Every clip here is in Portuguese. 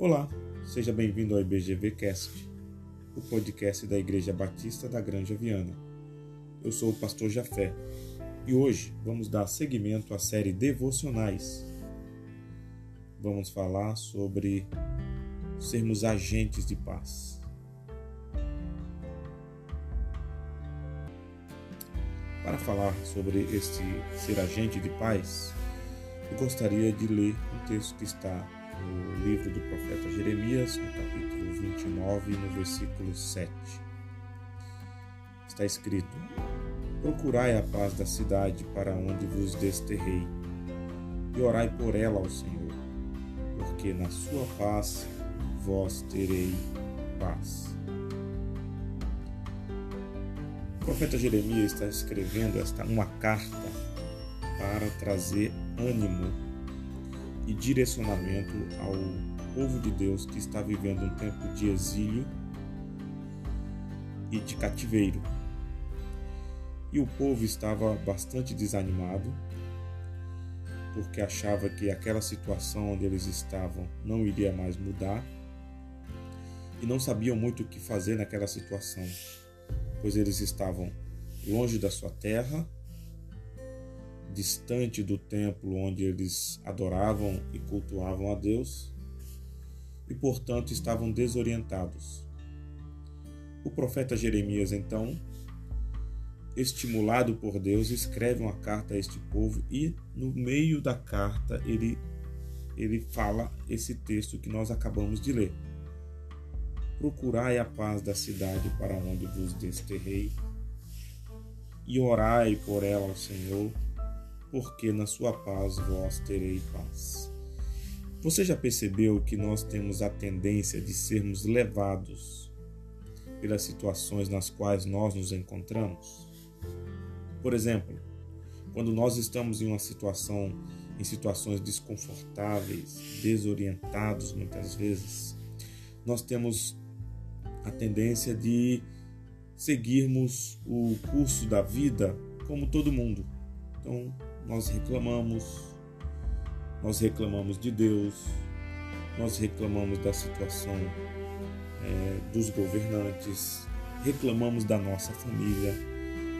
Olá, seja bem-vindo ao IBGV Cast, o podcast da Igreja Batista da Granja Viana. Eu sou o pastor Jafé e hoje vamos dar seguimento à série Devocionais. Vamos falar sobre sermos agentes de paz. Para falar sobre este ser agente de paz, eu gostaria de ler um texto que está no livro do profeta Jeremias, no capítulo 29, no versículo 7. Está escrito: Procurai a paz da cidade para onde vos desterrei, e orai por ela ao Senhor, porque na sua paz vós terei paz. O profeta Jeremias está escrevendo esta uma carta para trazer ânimo e direcionamento ao povo de Deus que está vivendo um tempo de exílio e de cativeiro. E o povo estava bastante desanimado, porque achava que aquela situação onde eles estavam não iria mais mudar e não sabiam muito o que fazer naquela situação, pois eles estavam longe da sua terra distante do templo onde eles adoravam e cultuavam a Deus e, portanto, estavam desorientados. O profeta Jeremias, então, estimulado por Deus, escreve uma carta a este povo e, no meio da carta, ele, ele fala esse texto que nós acabamos de ler. Procurai a paz da cidade para onde vos desterrei, e orai por ela ao Senhor, porque na sua paz vós terei paz. Você já percebeu que nós temos a tendência de sermos levados pelas situações nas quais nós nos encontramos? Por exemplo, quando nós estamos em uma situação, em situações desconfortáveis, desorientados muitas vezes, nós temos a tendência de seguirmos o curso da vida como todo mundo. Então, nós reclamamos, nós reclamamos de Deus, nós reclamamos da situação é, dos governantes, reclamamos da nossa família,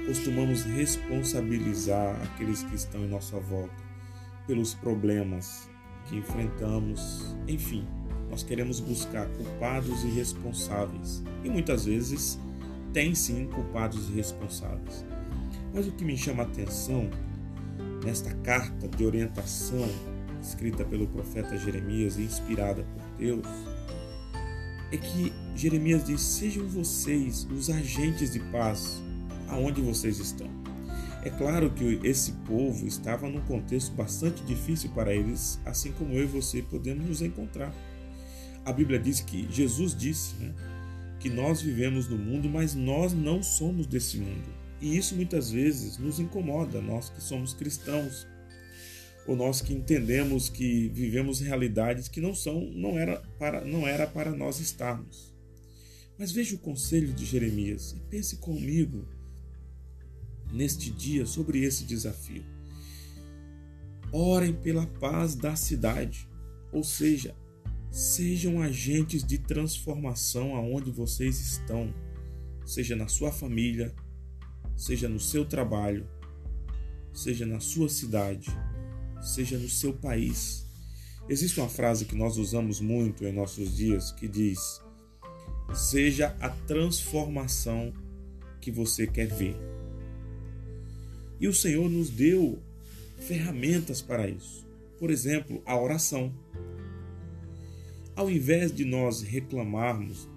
costumamos responsabilizar aqueles que estão em nossa volta pelos problemas que enfrentamos, enfim, nós queremos buscar culpados e responsáveis e muitas vezes tem sim culpados e responsáveis. Mas o que me chama a atenção nesta carta de orientação escrita pelo profeta Jeremias e inspirada por Deus, é que Jeremias diz: sejam vocês os agentes de paz aonde vocês estão. É claro que esse povo estava num contexto bastante difícil para eles, assim como eu e você podemos nos encontrar. A Bíblia diz que Jesus disse né, que nós vivemos no mundo, mas nós não somos desse mundo. E isso muitas vezes nos incomoda, nós que somos cristãos, ou nós que entendemos que vivemos realidades que não são, não era para, não era para nós estarmos. Mas veja o conselho de Jeremias e pense comigo neste dia sobre esse desafio. Orem pela paz da cidade, ou seja, sejam agentes de transformação aonde vocês estão, seja na sua família, seja no seu trabalho, seja na sua cidade, seja no seu país. Existe uma frase que nós usamos muito em nossos dias que diz: seja a transformação que você quer ver. E o Senhor nos deu ferramentas para isso. Por exemplo, a oração. Ao invés de nós reclamarmos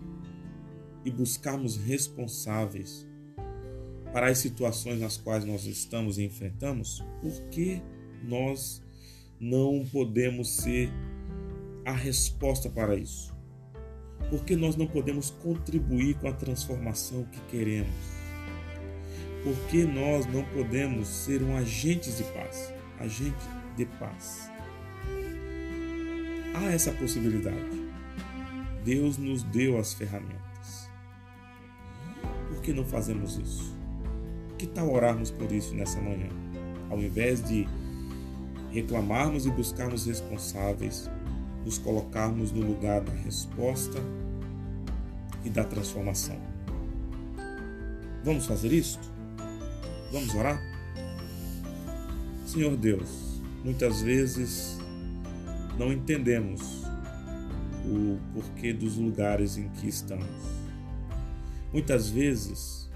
e buscarmos responsáveis para as situações nas quais nós estamos e enfrentamos, por que nós não podemos ser a resposta para isso? Por que nós não podemos contribuir com a transformação que queremos? Por que nós não podemos ser um agente de paz? Agente de paz. Há essa possibilidade. Deus nos deu as ferramentas. Por que não fazemos isso? Que tal orarmos por isso nessa manhã? Ao invés de reclamarmos e buscarmos responsáveis, nos colocarmos no lugar da resposta e da transformação. Vamos fazer isso? Vamos orar? Senhor Deus, muitas vezes não entendemos o porquê dos lugares em que estamos. Muitas vezes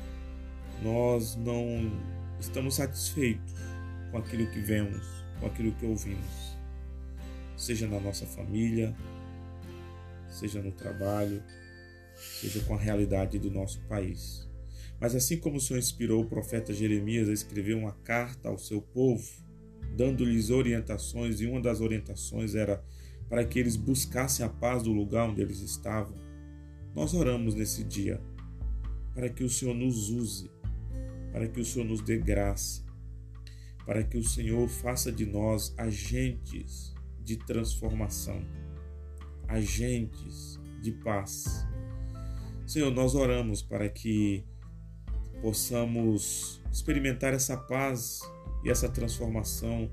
nós não estamos satisfeitos com aquilo que vemos, com aquilo que ouvimos, seja na nossa família, seja no trabalho, seja com a realidade do nosso país. Mas assim como o Senhor inspirou o profeta Jeremias a escrever uma carta ao seu povo, dando-lhes orientações, e uma das orientações era para que eles buscassem a paz do lugar onde eles estavam, nós oramos nesse dia para que o Senhor nos use, para que o Senhor nos dê graça, para que o Senhor faça de nós agentes de transformação, agentes de paz. Senhor, nós oramos para que possamos experimentar essa paz e essa transformação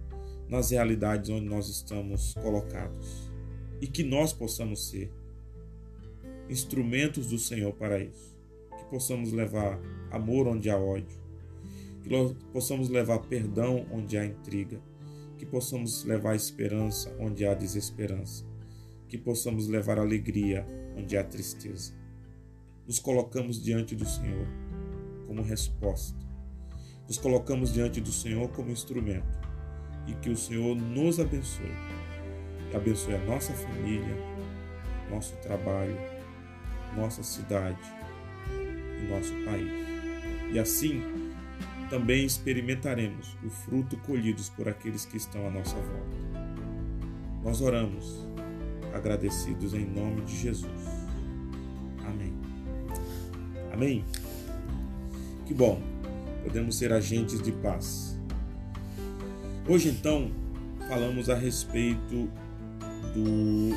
nas realidades onde nós estamos colocados e que nós possamos ser instrumentos do Senhor para isso, que possamos levar amor onde há ódio, que possamos levar perdão onde há intriga, que possamos levar esperança onde há desesperança, que possamos levar alegria onde há tristeza. Nos colocamos diante do Senhor como resposta. Nos colocamos diante do Senhor como instrumento e que o Senhor nos abençoe. Que abençoe a nossa família, nosso trabalho, nossa cidade e nosso país. E assim também experimentaremos o fruto colhidos por aqueles que estão à nossa volta. Nós oramos, agradecidos em nome de Jesus. Amém. Amém. Que bom, podemos ser agentes de paz. Hoje então falamos a respeito do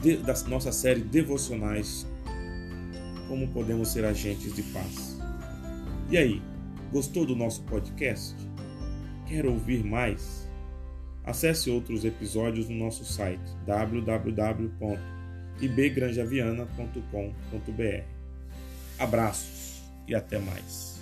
de, da nossa série devocionais como podemos ser agentes de paz. E aí, gostou do nosso podcast? Quer ouvir mais? Acesse outros episódios no nosso site www.ibgranjaviana.com.br. Abraços e até mais.